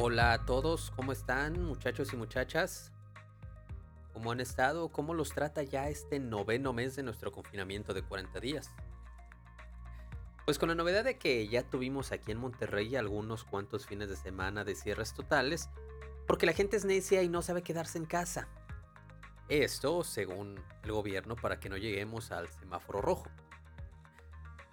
Hola a todos, ¿cómo están muchachos y muchachas? ¿Cómo han estado? ¿Cómo los trata ya este noveno mes de nuestro confinamiento de 40 días? Pues con la novedad de que ya tuvimos aquí en Monterrey algunos cuantos fines de semana de cierres totales, porque la gente es necia y no sabe quedarse en casa. Esto, según el gobierno, para que no lleguemos al semáforo rojo.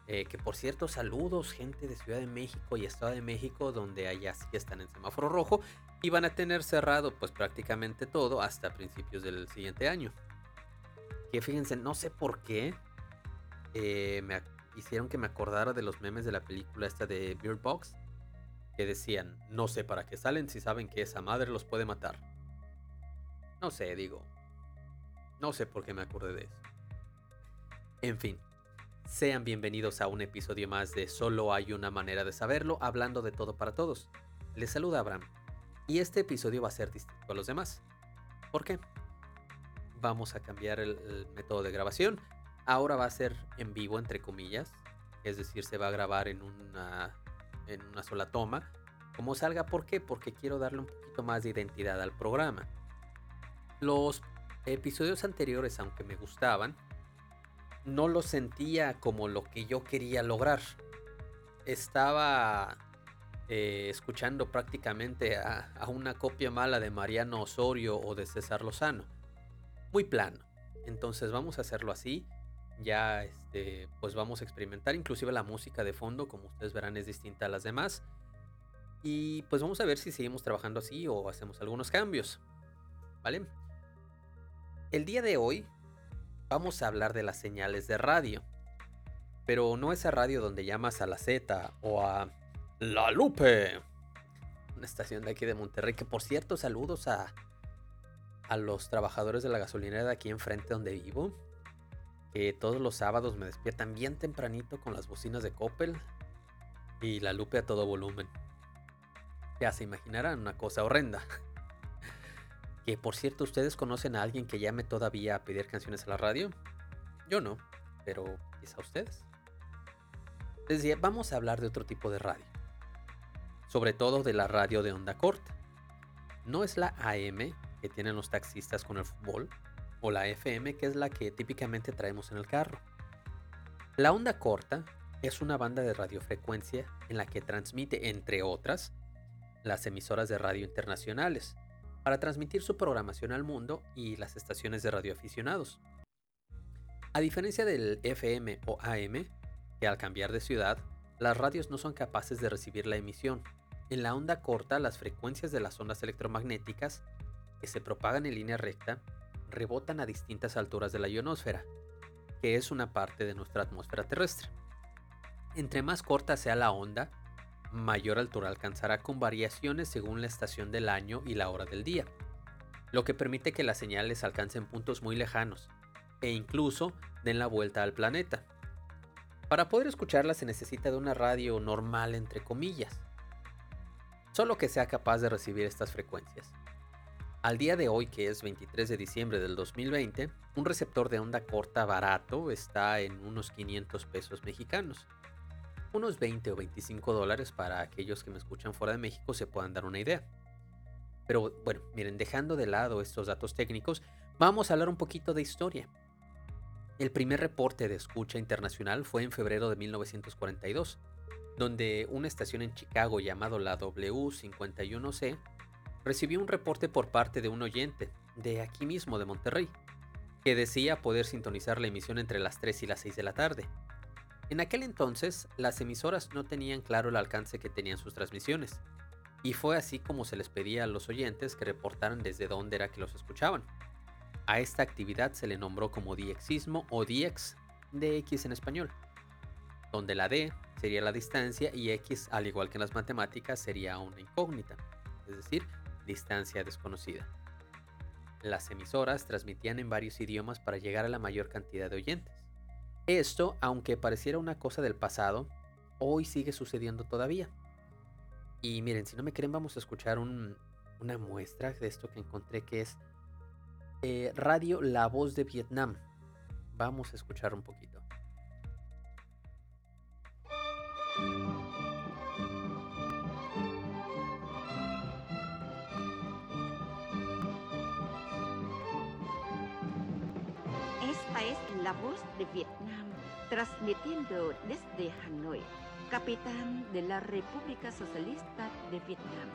Eh, que por cierto, saludos gente de Ciudad de México y Estado de México, donde allá sí están en semáforo rojo y van a tener cerrado pues prácticamente todo hasta principios del siguiente año. Que fíjense, no sé por qué eh, me hicieron que me acordara de los memes de la película esta de Beard Box, que decían, no sé para qué salen si saben que esa madre los puede matar. No sé, digo. No sé por qué me acordé de eso. En fin, sean bienvenidos a un episodio más de Solo hay una manera de saberlo, hablando de todo para todos. Les saluda Abraham, y este episodio va a ser distinto a los demás. ¿Por qué? Vamos a cambiar el, método de grabación. Ahora va a ser en vivo, entre comillas, es decir, se va a grabar en una, en una sola toma. Como salga, ¿por qué? Porque quiero darle un poquito más de identidad al programa. Los episodios anteriores, aunque me gustaban, no lo sentía como lo que yo quería lograr. Estaba eh, escuchando prácticamente a, una copia mala de Mariano Osorio o de César Lozano. Muy plano. Entonces vamos a hacerlo así. Ya este, pues vamos a experimentar. Inclusive la música de fondo, como ustedes verán, es distinta a las demás. Y pues vamos a ver si seguimos trabajando así o hacemos algunos cambios. ¿Vale? El día de hoy vamos a hablar de las señales de radio. Pero no esa radio donde llamas a la Z o a La Lupe. Una estación de aquí de Monterrey. Que por cierto, saludos a, a los trabajadores de la gasolinera de aquí enfrente donde vivo. Que todos los sábados me despiertan bien tempranito con las bocinas de Coppel. Y la Lupe a todo volumen. Ya se imaginarán una cosa horrenda. Que por cierto, ¿ustedes conocen a alguien que llame todavía a pedir canciones a la radio? Yo no, pero quizá ustedes. Les decía, vamos a hablar de otro tipo de radio. Sobre todo de la radio de onda corta. No es la AM que tienen los taxistas con el fútbol, o la FM que es la que típicamente traemos en el carro. La onda corta es una banda de radiofrecuencia en la que transmite, entre otras, las emisoras de radio internacionales, para transmitir su programación al mundo y las estaciones de radioaficionados. A diferencia del FM o AM, que al cambiar de ciudad, las radios no son capaces de recibir la emisión. En la onda corta, las frecuencias de las ondas electromagnéticas, que se propagan en línea recta, rebotan a distintas alturas de la ionosfera, que es una parte de nuestra atmósfera terrestre. Entre más corta sea la onda, mayor altura alcanzará con variaciones según la estación del año y la hora del día, lo que permite que las señales alcancen puntos muy lejanos e incluso den la vuelta al planeta. Para poder escucharla se necesita de una radio normal entre comillas, solo que sea capaz de recibir estas frecuencias. Al día de hoy, que es 23 de diciembre del 2020, un receptor de onda corta barato está en unos 500 pesos mexicanos unos 20 o 25 dólares para aquellos que me escuchan fuera de México se puedan dar una idea. Pero bueno, miren, dejando de lado estos datos técnicos, vamos a hablar un poquito de historia. El primer reporte de escucha internacional fue en febrero de 1942, donde una estación en Chicago llamado la W51C recibió un reporte por parte de un oyente de aquí mismo de Monterrey, que decía poder sintonizar la emisión entre las 3 y las 6 de la tarde, en aquel entonces, las emisoras no tenían claro el alcance que tenían sus transmisiones, y fue así como se les pedía a los oyentes que reportaran desde dónde era que los escuchaban. A esta actividad se le nombró como diexismo o diex, de X en español, donde la D sería la distancia y X, al igual que en las matemáticas, sería una incógnita, es decir, distancia desconocida. Las emisoras transmitían en varios idiomas para llegar a la mayor cantidad de oyentes. Esto, aunque pareciera una cosa del pasado, hoy sigue sucediendo todavía. Y miren, si no me creen, vamos a escuchar una muestra de esto que encontré que es eh, Radio La Voz de Vietnam. Vamos a escuchar un poquito. La Voz de Vietnam, transmitiendo desde Hanoi, capitán de la República Socialista de Vietnam.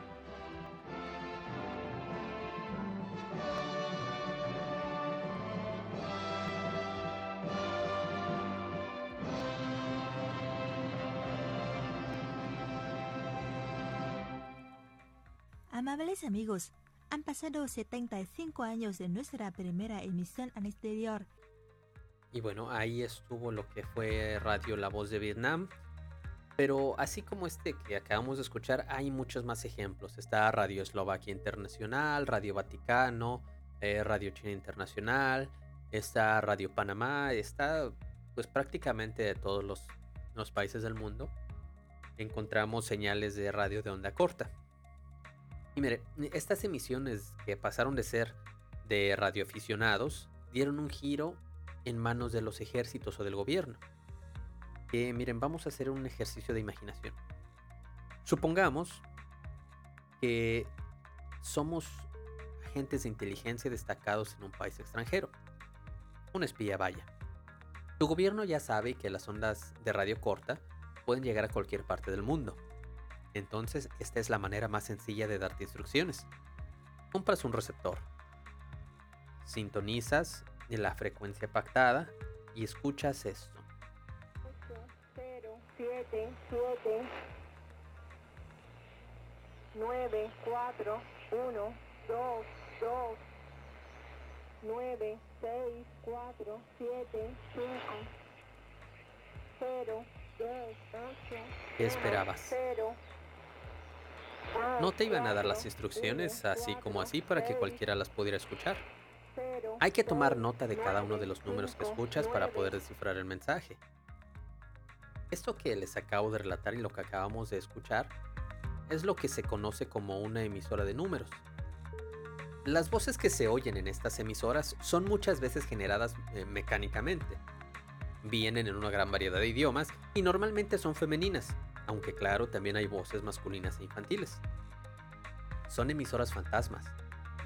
Amables amigos, han pasado 75 años de nuestra primera emisión al exterior. Y bueno, ahí estuvo lo que fue Radio La Voz de Vietnam. Pero así como este que acabamos de escuchar, hay muchos más ejemplos. Está Radio Eslovaquia Internacional, Radio Vaticano, eh, Radio China Internacional, está Radio Panamá, está pues prácticamente de todos los, los países del mundo. Encontramos señales de radio de onda corta. Y mire, estas emisiones que pasaron de ser de radioaficionados dieron un giro en manos de los ejércitos o del gobierno. Que miren, vamos a hacer un ejercicio de imaginación. Supongamos que somos agentes de inteligencia destacados en un país extranjero. Un espía vaya. Tu gobierno ya sabe que las ondas de radio corta pueden llegar a cualquier parte del mundo entonces, esta es la manera más sencilla de darte instrucciones. Compras un receptor. Sintonizas en la frecuencia pactada y escuchas esto. 0, 7, 7, 9, 4, 1, 2, 2, 9, 6, 4, 7, 5, 0, 2, 8, ¿Qué esperabas? 0, No te iban a dar las instrucciones así como así para que cualquiera las pudiera escuchar. Hay que tomar nota de cada uno de los números que escuchas para poder descifrar el mensaje. Esto que les acabo de relatar y lo que acabamos de escuchar es lo que se conoce como una emisora de números. Las voces que se oyen en estas emisoras son muchas veces generadas eh, mecánicamente. Vienen en una gran variedad de idiomas y normalmente son femeninas, aunque claro, también hay voces masculinas e infantiles. Son emisoras fantasmas.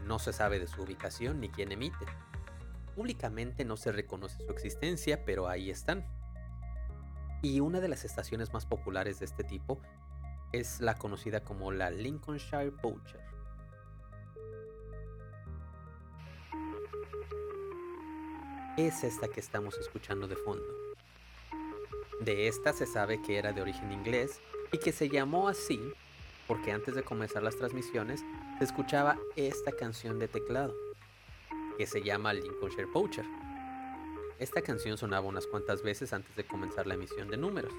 No se sabe de su ubicación ni quién emite. Públicamente no se reconoce su existencia, pero ahí están. Y una de las estaciones más populares de este tipo es la conocida como la Lincolnshire Poacher. Es esta que estamos escuchando de fondo. De esta se sabe que era de origen inglés y que se llamó así porque antes de comenzar las transmisiones se escuchaba esta canción de teclado que se llama Lincolnshire Poacher. Esta canción sonaba unas cuantas veces antes de comenzar la emisión de números.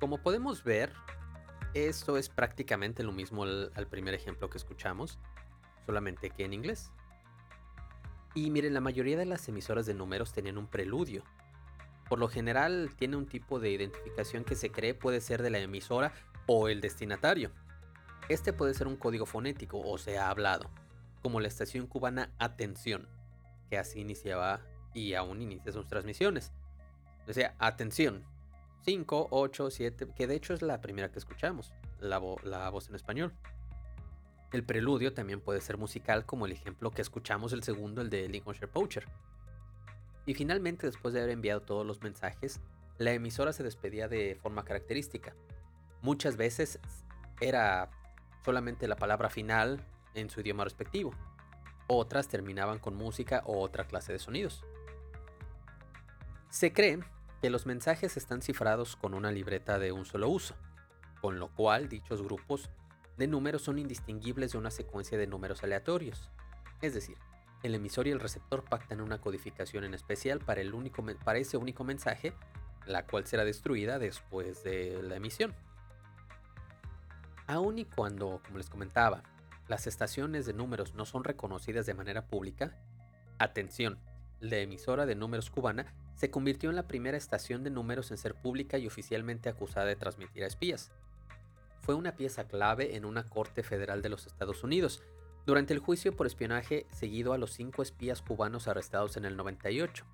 Como podemos ver, esto es prácticamente lo mismo al, al primer ejemplo que escuchamos, solamente que en inglés. Y miren, la mayoría de las emisoras de números tenían un preludio. Por lo general tiene un tipo de identificación que se cree puede ser de la emisora o el destinatario. Este puede ser un código fonético o sea hablado, como la estación cubana Atención, que así iniciaba y aún inicia sus transmisiones. O sea, atención, 5, 8, 7, que de hecho es la primera que escuchamos, la, vo- la voz en español. El preludio también puede ser musical, como el ejemplo que escuchamos el segundo, el de Lincolnshire Poacher. Y finalmente, después de haber enviado todos los mensajes, la emisora se despedía de forma característica. Muchas veces era solamente la palabra final en su idioma respectivo. Otras terminaban con música o otra clase de sonidos. Se cree que los mensajes están cifrados con una libreta de un solo uso, con lo cual dichos grupos de números son indistinguibles de una secuencia de números aleatorios. Es decir, el emisor y el receptor pactan una codificación en especial para, el único, para ese único mensaje, la cual será destruida después de la emisión. Aun y cuando, como les comentaba, las estaciones de números no son reconocidas de manera pública, atención, la emisora de números cubana se convirtió en la primera estación de números en ser pública y oficialmente acusada de transmitir a espías. Fue una pieza clave en una corte federal de los Estados Unidos, durante el juicio por espionaje seguido a los cinco espías cubanos arrestados en el 98.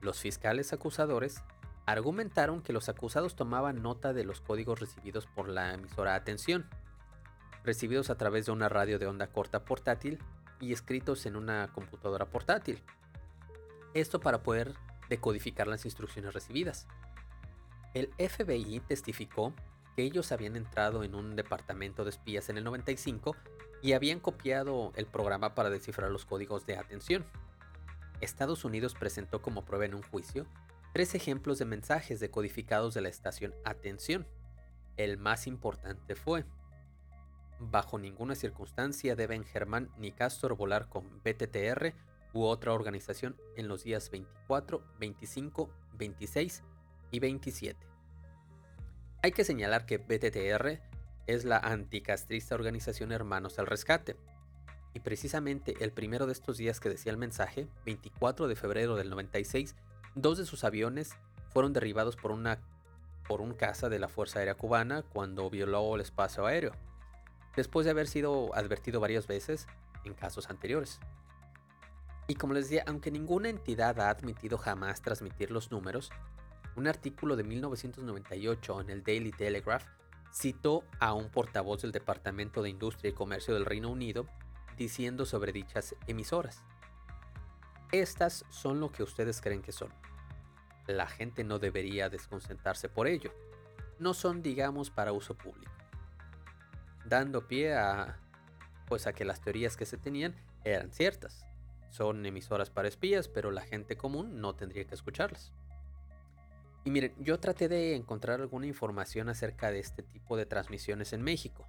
Los fiscales acusadores argumentaron que los acusados tomaban nota de los códigos recibidos por la emisora Atención, recibidos a través de una radio de onda corta portátil y escritos en una computadora portátil. Esto para poder decodificar las instrucciones recibidas. El FBI testificó que ellos habían entrado en un departamento de espías en el 95 y habían copiado el programa para descifrar los códigos de atención. Estados Unidos presentó como prueba en un juicio tres ejemplos de mensajes decodificados de la estación Atención. El más importante fue, bajo ninguna circunstancia deben Germán ni Castor volar con BTTR u otra organización en los días 24, 25, 26 y 27. Hay que señalar que BTTR es la anticastrista organización Hermanos al Rescate. Y precisamente el primero de estos días que decía el mensaje, 24 de febrero del 96, dos de sus aviones fueron derribados por una por un caza de la Fuerza Aérea Cubana cuando violó el espacio aéreo, después de haber sido advertido varias veces en casos anteriores. Y como les decía, aunque ninguna entidad ha admitido jamás transmitir los números, un artículo de 1998 en el Daily Telegraph citó a un portavoz del Departamento de Industria y Comercio del Reino Unido diciendo sobre dichas emisoras. Estas son lo que ustedes creen que son. La gente no debería desconcentrarse por ello. No son, digamos, para uso público. Dando pie a pues a que las teorías que se tenían eran ciertas. Son emisoras para espías, pero la gente común no tendría que escucharlas. Y miren, yo traté de encontrar alguna información acerca de este tipo de transmisiones en México,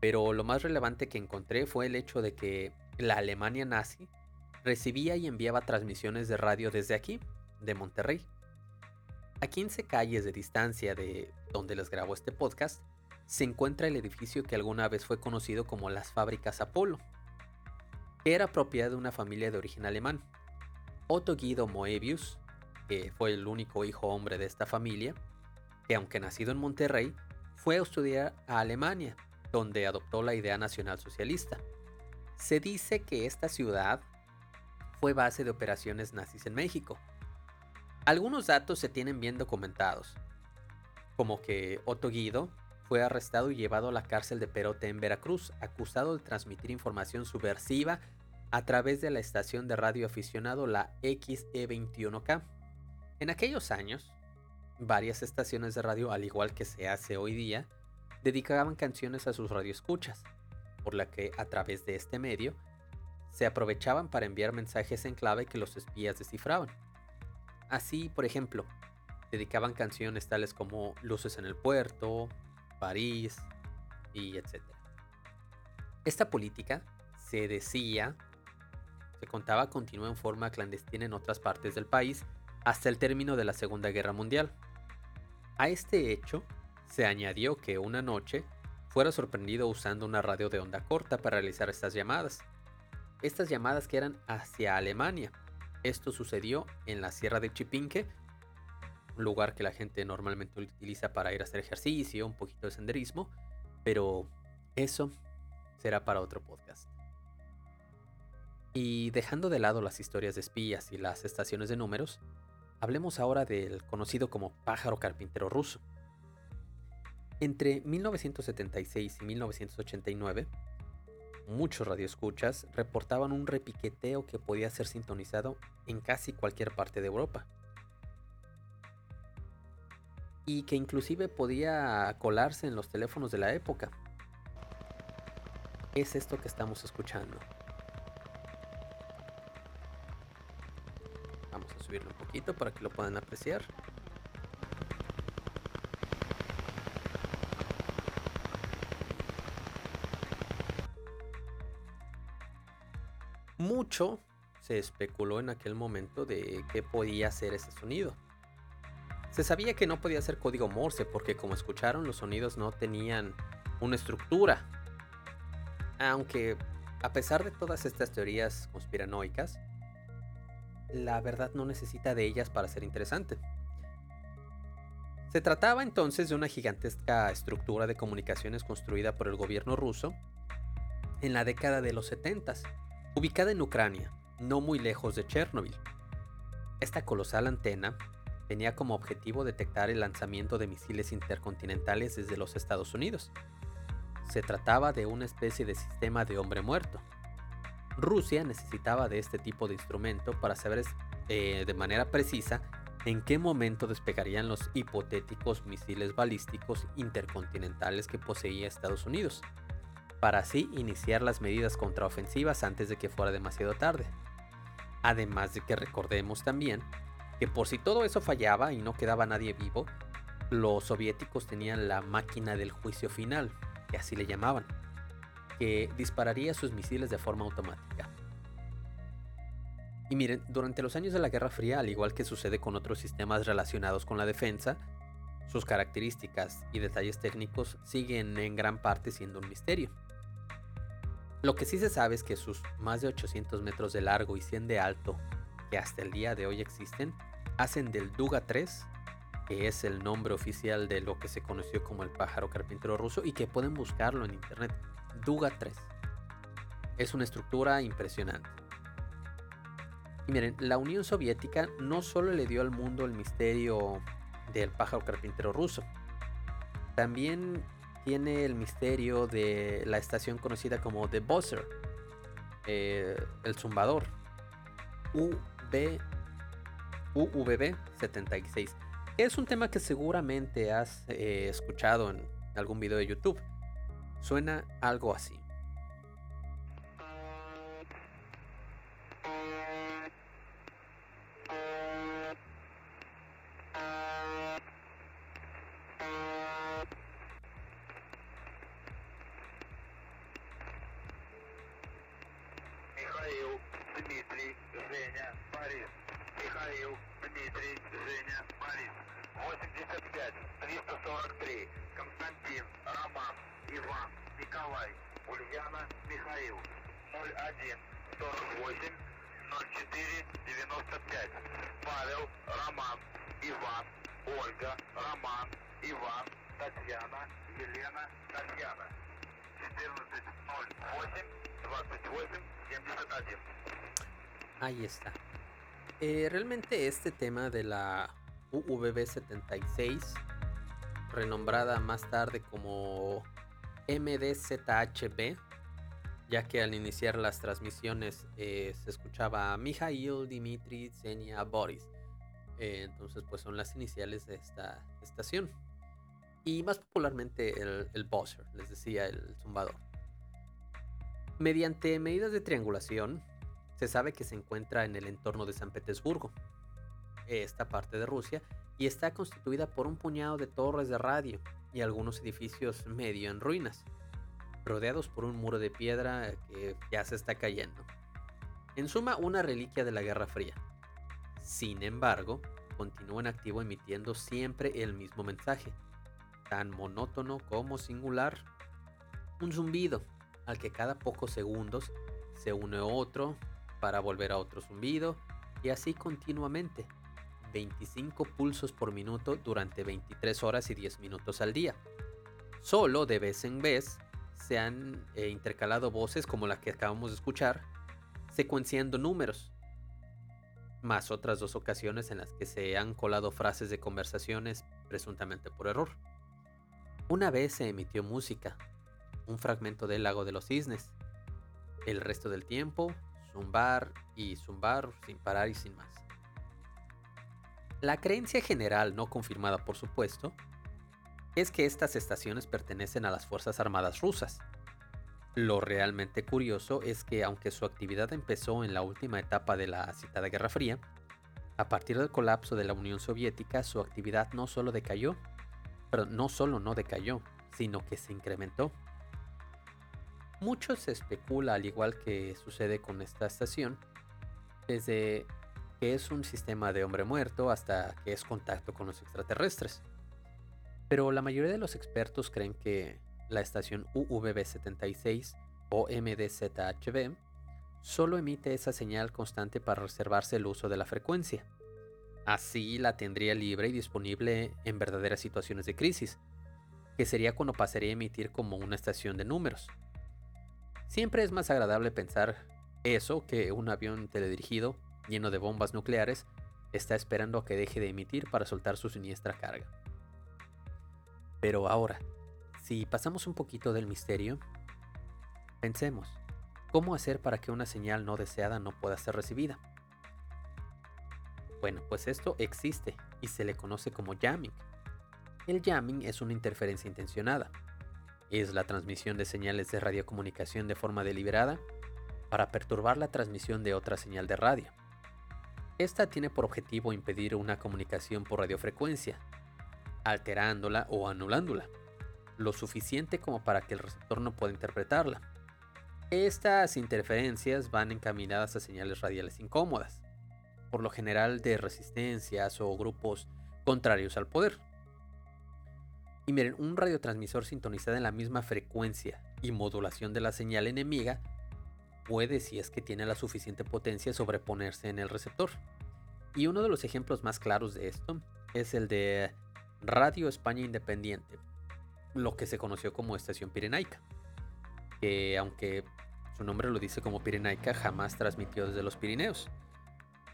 pero lo más relevante que encontré fue el hecho de que la Alemania nazi recibía y enviaba transmisiones de radio desde aquí, de Monterrey. A 15 calles de distancia de donde les grabo este podcast, se encuentra el edificio que alguna vez fue conocido como las fábricas Apolo, que era propiedad de una familia de origen alemán. Otto Guido Moebius que fue el único hijo hombre de esta familia, que aunque nacido en Monterrey, fue a estudiar a Alemania, donde adoptó la idea nacional socialista. Se dice que esta ciudad fue base de operaciones nazis en México. Algunos datos se tienen bien documentados, como que Otto Guido fue arrestado y llevado a la cárcel de Perote en Veracruz, acusado de transmitir información subversiva a través de la estación de radio aficionado la XE21K. En aquellos años, varias estaciones de radio, al igual que se hace hoy día, dedicaban canciones a sus radioescuchas, por la que a través de este medio se aprovechaban para enviar mensajes en clave que los espías descifraban. Así, por ejemplo, dedicaban canciones tales como Luces en el puerto, París y etc. Esta política se decía, se contaba continúa en forma clandestina en otras partes del país hasta el término de la Segunda Guerra Mundial. A este hecho se añadió que una noche fuera sorprendido usando una radio de onda corta para realizar estas llamadas. Estas llamadas que eran hacia Alemania. Esto sucedió en la Sierra de Chipinque, un lugar que la gente normalmente utiliza para ir a hacer ejercicio, un poquito de senderismo, pero eso será para otro podcast. Y dejando de lado las historias de espías y las estaciones de números, Hablemos ahora del conocido como pájaro carpintero ruso. Entre 1976 y 1989, muchos radioescuchas reportaban un repiqueteo que podía ser sintonizado en casi cualquier parte de Europa. Y que inclusive podía colarse en los teléfonos de la época. Es esto que estamos escuchando. Subirlo un poquito para que lo puedan apreciar. Mucho se especuló en aquel momento de qué podía ser ese sonido. Se sabía que no podía ser código Morse porque como escucharon los sonidos no tenían una estructura. Aunque a pesar de todas estas teorías conspiranoicas, la verdad no necesita de ellas para ser interesante. Se trataba entonces de una gigantesca estructura de comunicaciones construida por el gobierno ruso en la década de los 70, ubicada en Ucrania, no muy lejos de Chernobyl. Esta colosal antena tenía como objetivo detectar el lanzamiento de misiles intercontinentales desde los Estados Unidos. Se trataba de una especie de sistema de hombre muerto. Rusia necesitaba de este tipo de instrumento para saber eh, de manera precisa en qué momento despegarían los hipotéticos misiles balísticos intercontinentales que poseía Estados Unidos, para así iniciar las medidas contraofensivas antes de que fuera demasiado tarde. Además de que recordemos también que por si todo eso fallaba y no quedaba nadie vivo, los soviéticos tenían la máquina del juicio final, que así le llamaban, que dispararía sus misiles de forma automática. Y miren, durante los años de la Guerra Fría, al igual que sucede con otros sistemas relacionados con la defensa, sus características y detalles técnicos siguen en gran parte siendo un misterio. Lo que sí se sabe es que sus más de 800 metros de largo y 100 de alto, que hasta el día de hoy existen, hacen del Duga 3, que es el nombre oficial de lo que se conoció como el pájaro carpintero ruso y que pueden buscarlo en internet. Duga 3. Es una estructura impresionante. Y miren, la Unión Soviética no solo le dio al mundo el misterio del pájaro carpintero ruso, también tiene el misterio de la estación conocida como The Buzzer, eh, el zumbador, UV, UVB 76. Es un tema que seguramente has eh, escuchado en algún video de YouTube. Suena algo así. Realmente este tema de la UVB76, renombrada más tarde como MDZHB, ya que al iniciar las transmisiones eh, se escuchaba Mijail, Dimitri, Zenia, Boris. Eh, entonces pues son las iniciales de esta estación. Y más popularmente el, el buzzer, les decía el zumbador. Mediante medidas de triangulación, se sabe que se encuentra en el entorno de San Petersburgo, esta parte de Rusia, y está constituida por un puñado de torres de radio y algunos edificios medio en ruinas, rodeados por un muro de piedra que ya se está cayendo. En suma, una reliquia de la Guerra Fría. Sin embargo, continúa en activo emitiendo siempre el mismo mensaje, tan monótono como singular. Un zumbido al que cada pocos segundos se une otro para volver a otro zumbido y así continuamente. 25 pulsos por minuto durante 23 horas y 10 minutos al día. Solo de vez en vez se han eh, intercalado voces como la que acabamos de escuchar, secuenciando números, más otras dos ocasiones en las que se han colado frases de conversaciones presuntamente por error. Una vez se emitió música, un fragmento del lago de los cisnes. El resto del tiempo, zumbar y zumbar sin parar y sin más. La creencia general, no confirmada por supuesto, es que estas estaciones pertenecen a las Fuerzas Armadas rusas. Lo realmente curioso es que aunque su actividad empezó en la última etapa de la citada Guerra Fría, a partir del colapso de la Unión Soviética su actividad no solo decayó, pero no solo no decayó, sino que se incrementó. Mucho se especula, al igual que sucede con esta estación, desde que es un sistema de hombre muerto hasta que es contacto con los extraterrestres. Pero la mayoría de los expertos creen que la estación UVB76 o MDZHB solo emite esa señal constante para reservarse el uso de la frecuencia. Así la tendría libre y disponible en verdaderas situaciones de crisis, que sería cuando pasaría a emitir como una estación de números. Siempre es más agradable pensar eso que un avión teledirigido lleno de bombas nucleares está esperando a que deje de emitir para soltar su siniestra carga. Pero ahora, si pasamos un poquito del misterio, pensemos, ¿cómo hacer para que una señal no deseada no pueda ser recibida? Bueno, pues esto existe y se le conoce como jamming. El jamming es una interferencia intencionada. Es la transmisión de señales de radiocomunicación de forma deliberada para perturbar la transmisión de otra señal de radio. Esta tiene por objetivo impedir una comunicación por radiofrecuencia, alterándola o anulándola, lo suficiente como para que el receptor no pueda interpretarla. Estas interferencias van encaminadas a señales radiales incómodas, por lo general de resistencias o grupos contrarios al poder. Y miren, un radiotransmisor sintonizado en la misma frecuencia y modulación de la señal enemiga puede, si es que tiene la suficiente potencia, sobreponerse en el receptor. Y uno de los ejemplos más claros de esto es el de Radio España Independiente, lo que se conoció como Estación Pirenaica, que aunque su nombre lo dice como Pirenaica, jamás transmitió desde los Pirineos.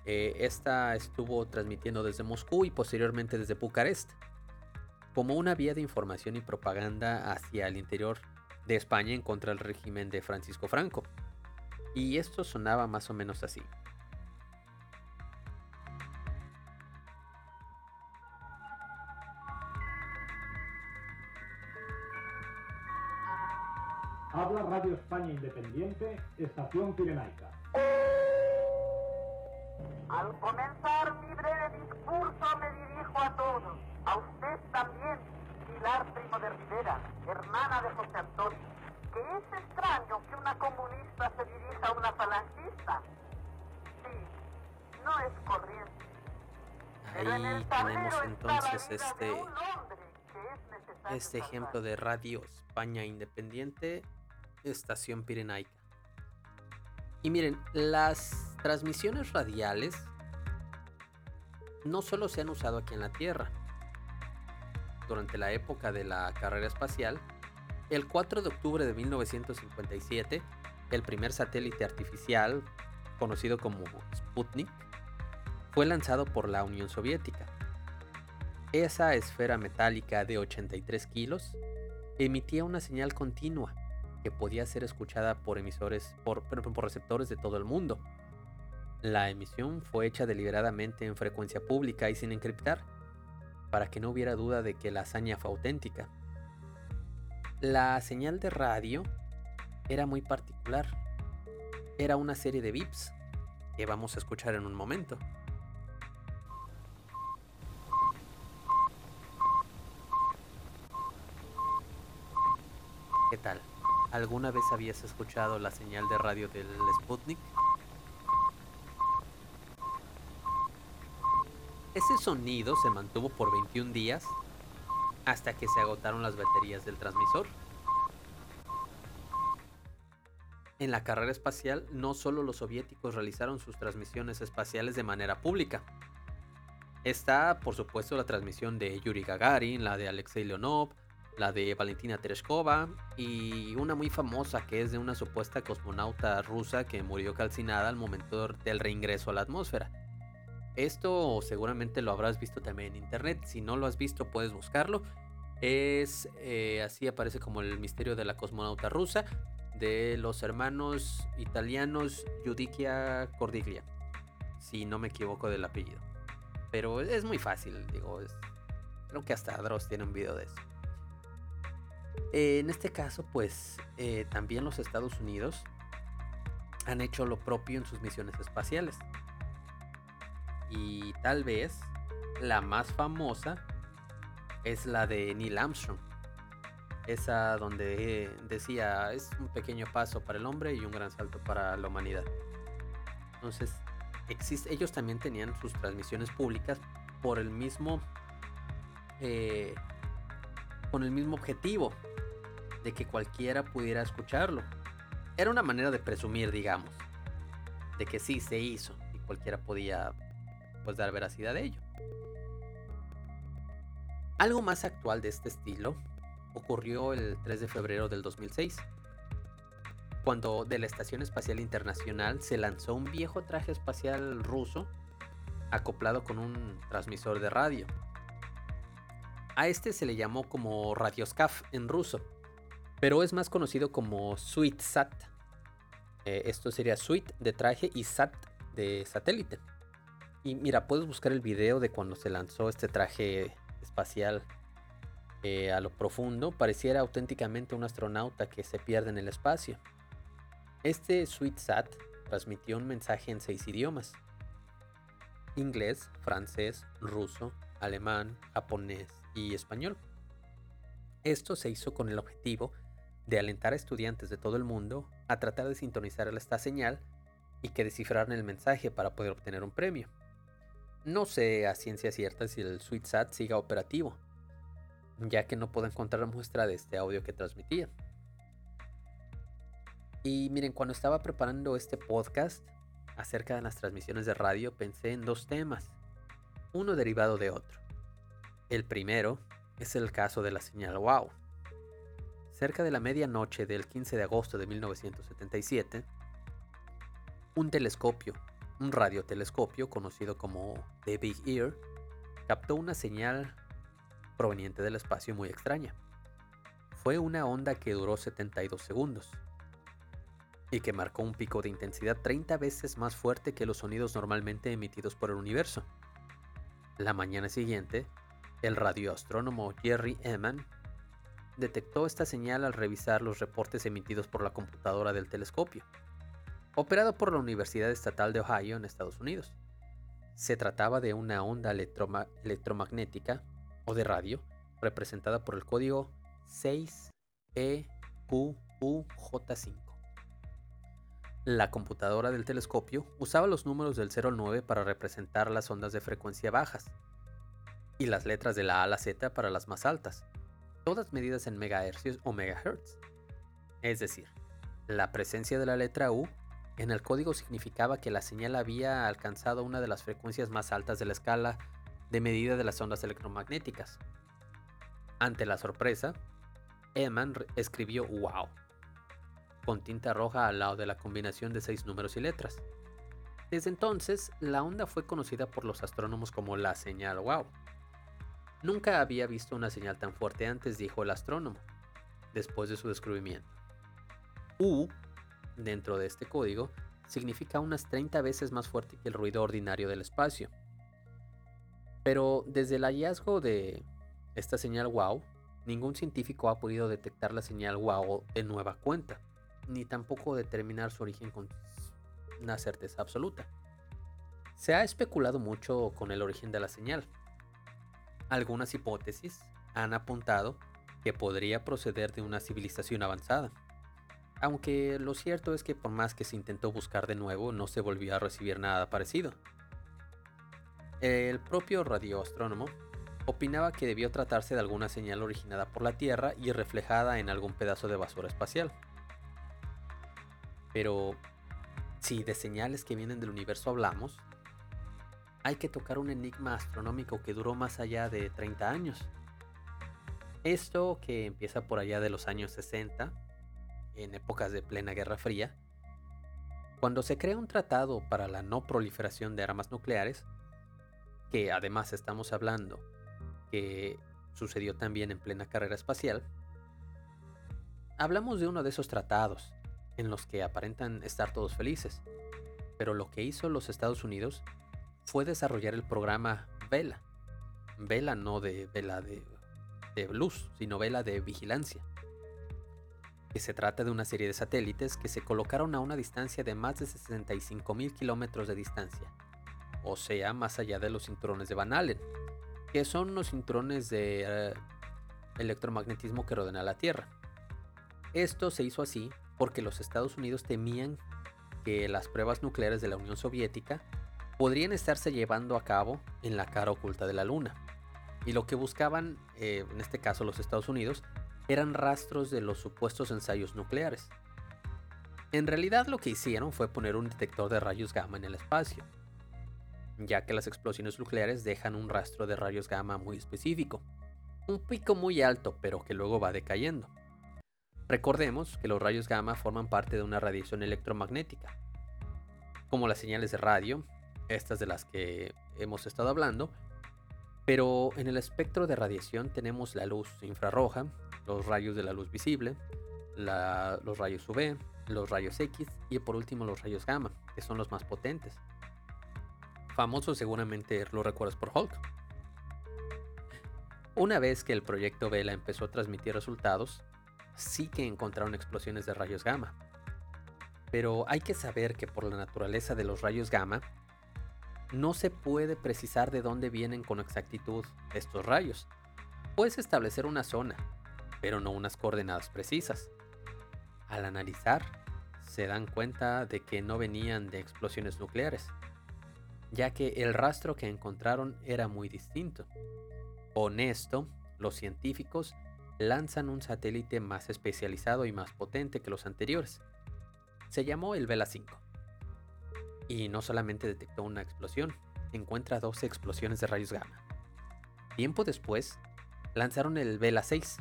Eh, esta estuvo transmitiendo desde Moscú y posteriormente desde Bucarest, como una vía de información y propaganda hacia el interior de España en contra del régimen de Francisco Franco. Y esto sonaba más o menos así. Habla Radio España Independiente, Estación Pirenaica. Al comenzar mi breve discurso me dirijo a todos, a usted también, Pilar Primo de Rivera, hermana de José Antonio, que es extraño que una comunista se dirija a una falangista. Sí, no es corriente. Pero en Ahí el tenemos entonces este, es este ejemplo de Radio España Independiente, Estación Pirenaica. Y miren, las transmisiones radiales no solo se han usado aquí en la Tierra. Durante la época de la carrera espacial, el 4 de octubre de 1957, el primer satélite artificial, conocido como Sputnik, fue lanzado por la Unión Soviética. Esa esfera metálica de 83 kilos emitía una señal continua que podía ser escuchada por emisores, por, por receptores de todo el mundo. La emisión fue hecha deliberadamente en frecuencia pública y sin encriptar, para que no hubiera duda de que la hazaña fue auténtica. La señal de radio era muy particular. Era una serie de bips que vamos a escuchar en un momento. ¿Qué tal? ¿Alguna vez habías escuchado la señal de radio del Sputnik? Ese sonido se mantuvo por 21 días hasta que se agotaron las baterías del transmisor. En la carrera espacial, no solo los soviéticos realizaron sus transmisiones espaciales de manera pública. Está, por supuesto, la transmisión de Yuri Gagarin, la de Alexei Leonov, la de Valentina Tereshkova y una muy famosa que es de una supuesta cosmonauta rusa que murió calcinada al momento del reingreso a la atmósfera. Esto seguramente lo habrás visto también en internet, si no lo has visto puedes buscarlo. Es eh, así aparece como el misterio de la cosmonauta rusa de los hermanos italianos Giudicia Cordiglia, si no me equivoco del apellido. Pero es muy fácil, digo, creo que hasta Dross tiene un video de eso. En este caso, pues eh, también los Estados Unidos han hecho lo propio en sus misiones espaciales. Y tal vez la más famosa es la de Neil Armstrong. Esa donde eh, decía es un pequeño paso para el hombre y un gran salto para la humanidad. Entonces, existe, ellos también tenían sus transmisiones públicas por el mismo eh, con el mismo objetivo de que cualquiera pudiera escucharlo. Era una manera de presumir, digamos, de que sí se hizo y cualquiera podía pues dar veracidad de ello. Algo más actual de este estilo ocurrió el 3 de febrero del 2006, cuando de la Estación Espacial Internacional se lanzó un viejo traje espacial ruso acoplado con un transmisor de radio. A este se le llamó como Radioskav en ruso, pero es más conocido como SweetSat. Eh, esto sería Suite de traje y Sat de satélite. Y mira, puedes buscar el video de cuando se lanzó este traje espacial eh, a lo profundo. Pareciera auténticamente un astronauta que se pierde en el espacio. Este SweetSat transmitió un mensaje en seis idiomas. Inglés, francés, ruso, alemán, japonés y español. Esto se hizo con el objetivo de alentar a estudiantes de todo el mundo a tratar de sintonizar esta señal y que descifraran el mensaje para poder obtener un premio. No sé a ciencia cierta si el SweetSat siga operativo, ya que no puedo encontrar muestra de este audio que transmitía. Y miren, cuando estaba preparando este podcast acerca de las transmisiones de radio, pensé en dos temas, uno derivado de otro. El primero es el caso de la señal WOW. Cerca de la medianoche del 15 de agosto de 1977, un telescopio, un radiotelescopio conocido como The Big Ear, captó una señal proveniente del espacio muy extraña. Fue una onda que duró 72 segundos y que marcó un pico de intensidad 30 veces más fuerte que los sonidos normalmente emitidos por el universo. La mañana siguiente, el radioastrónomo Jerry Eman detectó esta señal al revisar los reportes emitidos por la computadora del telescopio, operado por la Universidad Estatal de Ohio en Estados Unidos. Se trataba de una onda electromagnética o de radio representada por el código 6EQUJ5. La computadora del telescopio usaba los números del 0 al 9 para representar las ondas de frecuencia bajas y las letras de la A a la Z para las más altas, todas medidas en megahercios o megahertz. Es decir, la presencia de la letra U en el código significaba que la señal había alcanzado una de las frecuencias más altas de la escala de medida de las ondas electromagnéticas. Ante la sorpresa, Eman escribió wow con tinta roja al lado de la combinación de seis números y letras. Desde entonces, la onda fue conocida por los astrónomos como la señal wow. Nunca había visto una señal tan fuerte antes, dijo el astrónomo, después de su descubrimiento. U, dentro de este código, significa unas 30 veces más fuerte que el ruido ordinario del espacio. Pero desde el hallazgo de esta señal wow, ningún científico ha podido detectar la señal wow de nueva cuenta ni tampoco determinar su origen con una certeza absoluta. Se ha especulado mucho con el origen de la señal. Algunas hipótesis han apuntado que podría proceder de una civilización avanzada, aunque lo cierto es que por más que se intentó buscar de nuevo no se volvió a recibir nada parecido. El propio radioastrónomo opinaba que debió tratarse de alguna señal originada por la Tierra y reflejada en algún pedazo de basura espacial. Pero si de señales que vienen del universo hablamos, hay que tocar un enigma astronómico que duró más allá de 30 años. Esto que empieza por allá de los años 60, en épocas de plena Guerra Fría, cuando se crea un tratado para la no proliferación de armas nucleares, que además estamos hablando que sucedió también en plena carrera espacial, hablamos de uno de esos tratados en los que aparentan estar todos felices. Pero lo que hizo los Estados Unidos fue desarrollar el programa Vela. Vela no de vela de, de luz, sino vela de vigilancia. Se trata de una serie de satélites que se colocaron a una distancia de más de 65 mil kilómetros de distancia, o sea, más allá de los cinturones de Van Allen, que son los cinturones de eh, electromagnetismo que rodean a la Tierra. Esto se hizo así porque los Estados Unidos temían que las pruebas nucleares de la Unión Soviética podrían estarse llevando a cabo en la cara oculta de la Luna. Y lo que buscaban, eh, en este caso los Estados Unidos, eran rastros de los supuestos ensayos nucleares. En realidad lo que hicieron fue poner un detector de rayos gamma en el espacio, ya que las explosiones nucleares dejan un rastro de rayos gamma muy específico, un pico muy alto pero que luego va decayendo. Recordemos que los rayos gamma forman parte de una radiación electromagnética, como las señales de radio, estas de las que hemos estado hablando. Pero en el espectro de radiación tenemos la luz infrarroja, los rayos de la luz visible, los rayos UV, los rayos X y por último los rayos gamma, que son los más potentes. Famoso seguramente lo recuerdas por Hulk. Una vez que el proyecto Vela empezó a transmitir resultados, sí que encontraron explosiones de rayos gamma. Pero hay que saber que por la naturaleza de los rayos gamma, no se puede precisar de dónde vienen con exactitud estos rayos. Puedes establecer una zona, pero no unas coordenadas precisas. Al analizar, se dan cuenta de que no venían de explosiones nucleares, ya que el rastro que encontraron era muy distinto. Con esto, los científicos lanzan un satélite más especializado y más potente que los anteriores. Se llamó el Vela 5. Y no solamente detectó una explosión, encuentra 12 explosiones de rayos gamma. Tiempo después, lanzaron el Vela 6,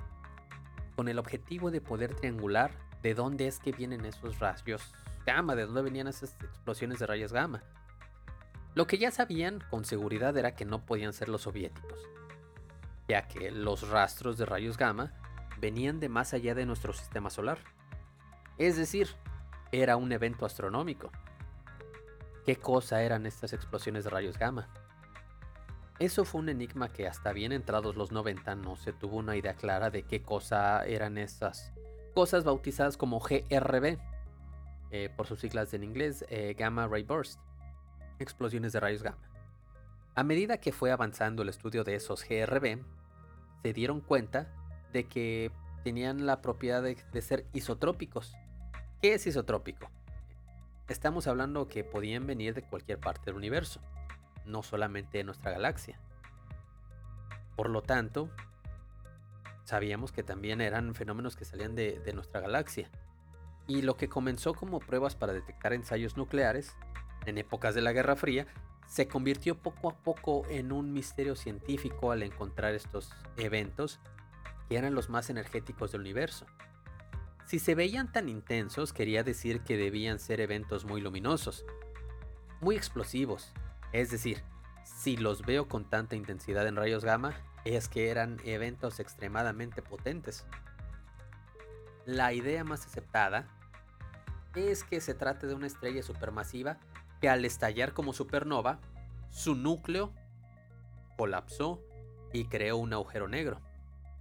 con el objetivo de poder triangular de dónde es que vienen esos rayos gamma, de dónde venían esas explosiones de rayos gamma. Lo que ya sabían con seguridad era que no podían ser los soviéticos, ya que los rastros de rayos gamma venían de más allá de nuestro sistema solar. Es decir, era un evento astronómico. ¿Qué cosa eran estas explosiones de rayos gamma? Eso fue un enigma que hasta bien entrados los 90 no se tuvo una idea clara de qué cosa eran esas cosas bautizadas como GRB, eh, por sus siglas en inglés, eh, Gamma Ray Burst, explosiones de rayos gamma. A medida que fue avanzando el estudio de esos GRB, se dieron cuenta de que tenían la propiedad de, de ser isotrópicos. ¿Qué es isotrópico? Estamos hablando que podían venir de cualquier parte del universo, no solamente de nuestra galaxia. Por lo tanto, sabíamos que también eran fenómenos que salían de, nuestra galaxia. Y lo que comenzó como pruebas para detectar ensayos nucleares, en épocas de la Guerra Fría, se convirtió poco a poco en un misterio científico al encontrar estos eventos que eran los más energéticos del universo. Si se veían tan intensos, quería decir que debían ser eventos muy luminosos, muy explosivos. Es decir, si los veo con tanta intensidad en rayos gamma, es que eran eventos extremadamente potentes. La idea más aceptada es que se trate de una estrella supermasiva que al estallar como supernova, su núcleo colapsó y creó un agujero negro.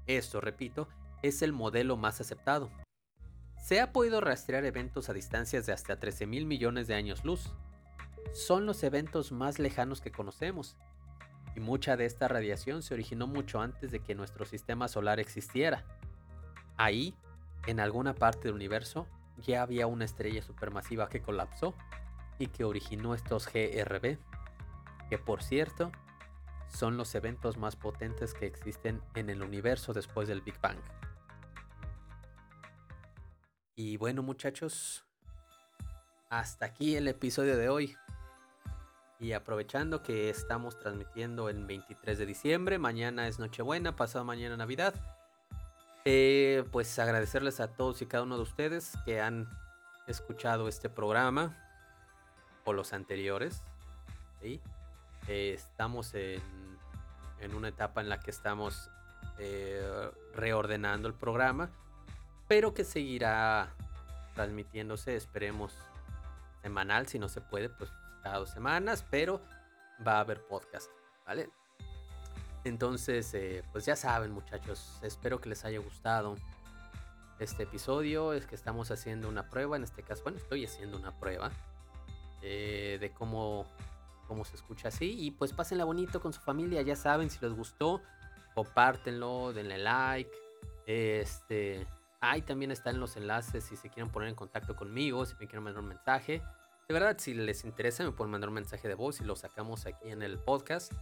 Esto, repito, es el modelo más aceptado. Se ha podido rastrear eventos a distancias de hasta 13 mil millones de años luz. Son los eventos más lejanos que conocemos, y mucha de esta radiación se originó mucho antes de que nuestro sistema solar existiera. Ahí, en alguna parte del universo, ya había una estrella supermasiva que colapsó y que originó estos GRB, que por cierto, son los eventos más potentes que existen en el universo después del Big Bang. Y bueno muchachos, hasta aquí el episodio de hoy. Y aprovechando que estamos transmitiendo en 23 de diciembre, mañana es Nochebuena, pasado mañana Navidad, eh, pues agradecerles a todos y cada uno de ustedes que han escuchado este programa o los anteriores. ¿sí? Eh, estamos en, en, una etapa en la que estamos eh, reordenando el programa, pero que seguirá transmitiéndose, esperemos, semanal, si no se puede, pues cada dos semanas, pero va a haber podcast, ¿vale? Entonces, eh, pues ya saben muchachos, espero que les haya gustado este episodio. Es que estamos haciendo una prueba, en este caso, bueno, estoy haciendo una prueba eh, de cómo, cómo se escucha así. Y pues pásenla bonito con su familia, ya saben, si les gustó, compártenlo, denle like. Este, ahí también están los enlaces si se quieren poner en contacto conmigo, si me quieren mandar un mensaje. De verdad, si les interesa, me pueden mandar un mensaje de voz y lo sacamos aquí en el podcast.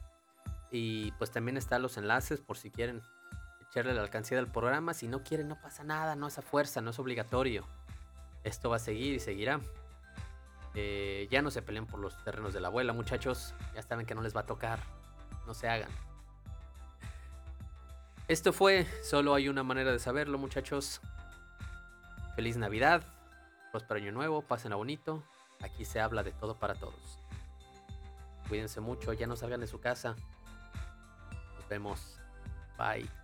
Y pues también están los enlaces por si quieren echarle la alcancía del programa. Si no quieren, no pasa nada, no es a fuerza, no es obligatorio. Esto va a seguir y seguirá. Eh, ya no se peleen por los terrenos de la abuela, muchachos. Ya saben que no les va a tocar. No se hagan. Esto fue Solo hay una manera de saberlo, muchachos. Feliz Navidad. Próspero Año Nuevo. Pásenla bonito. Aquí se habla de todo para todos. Cuídense mucho, ya no salgan de su casa. Nos vemos. Bye.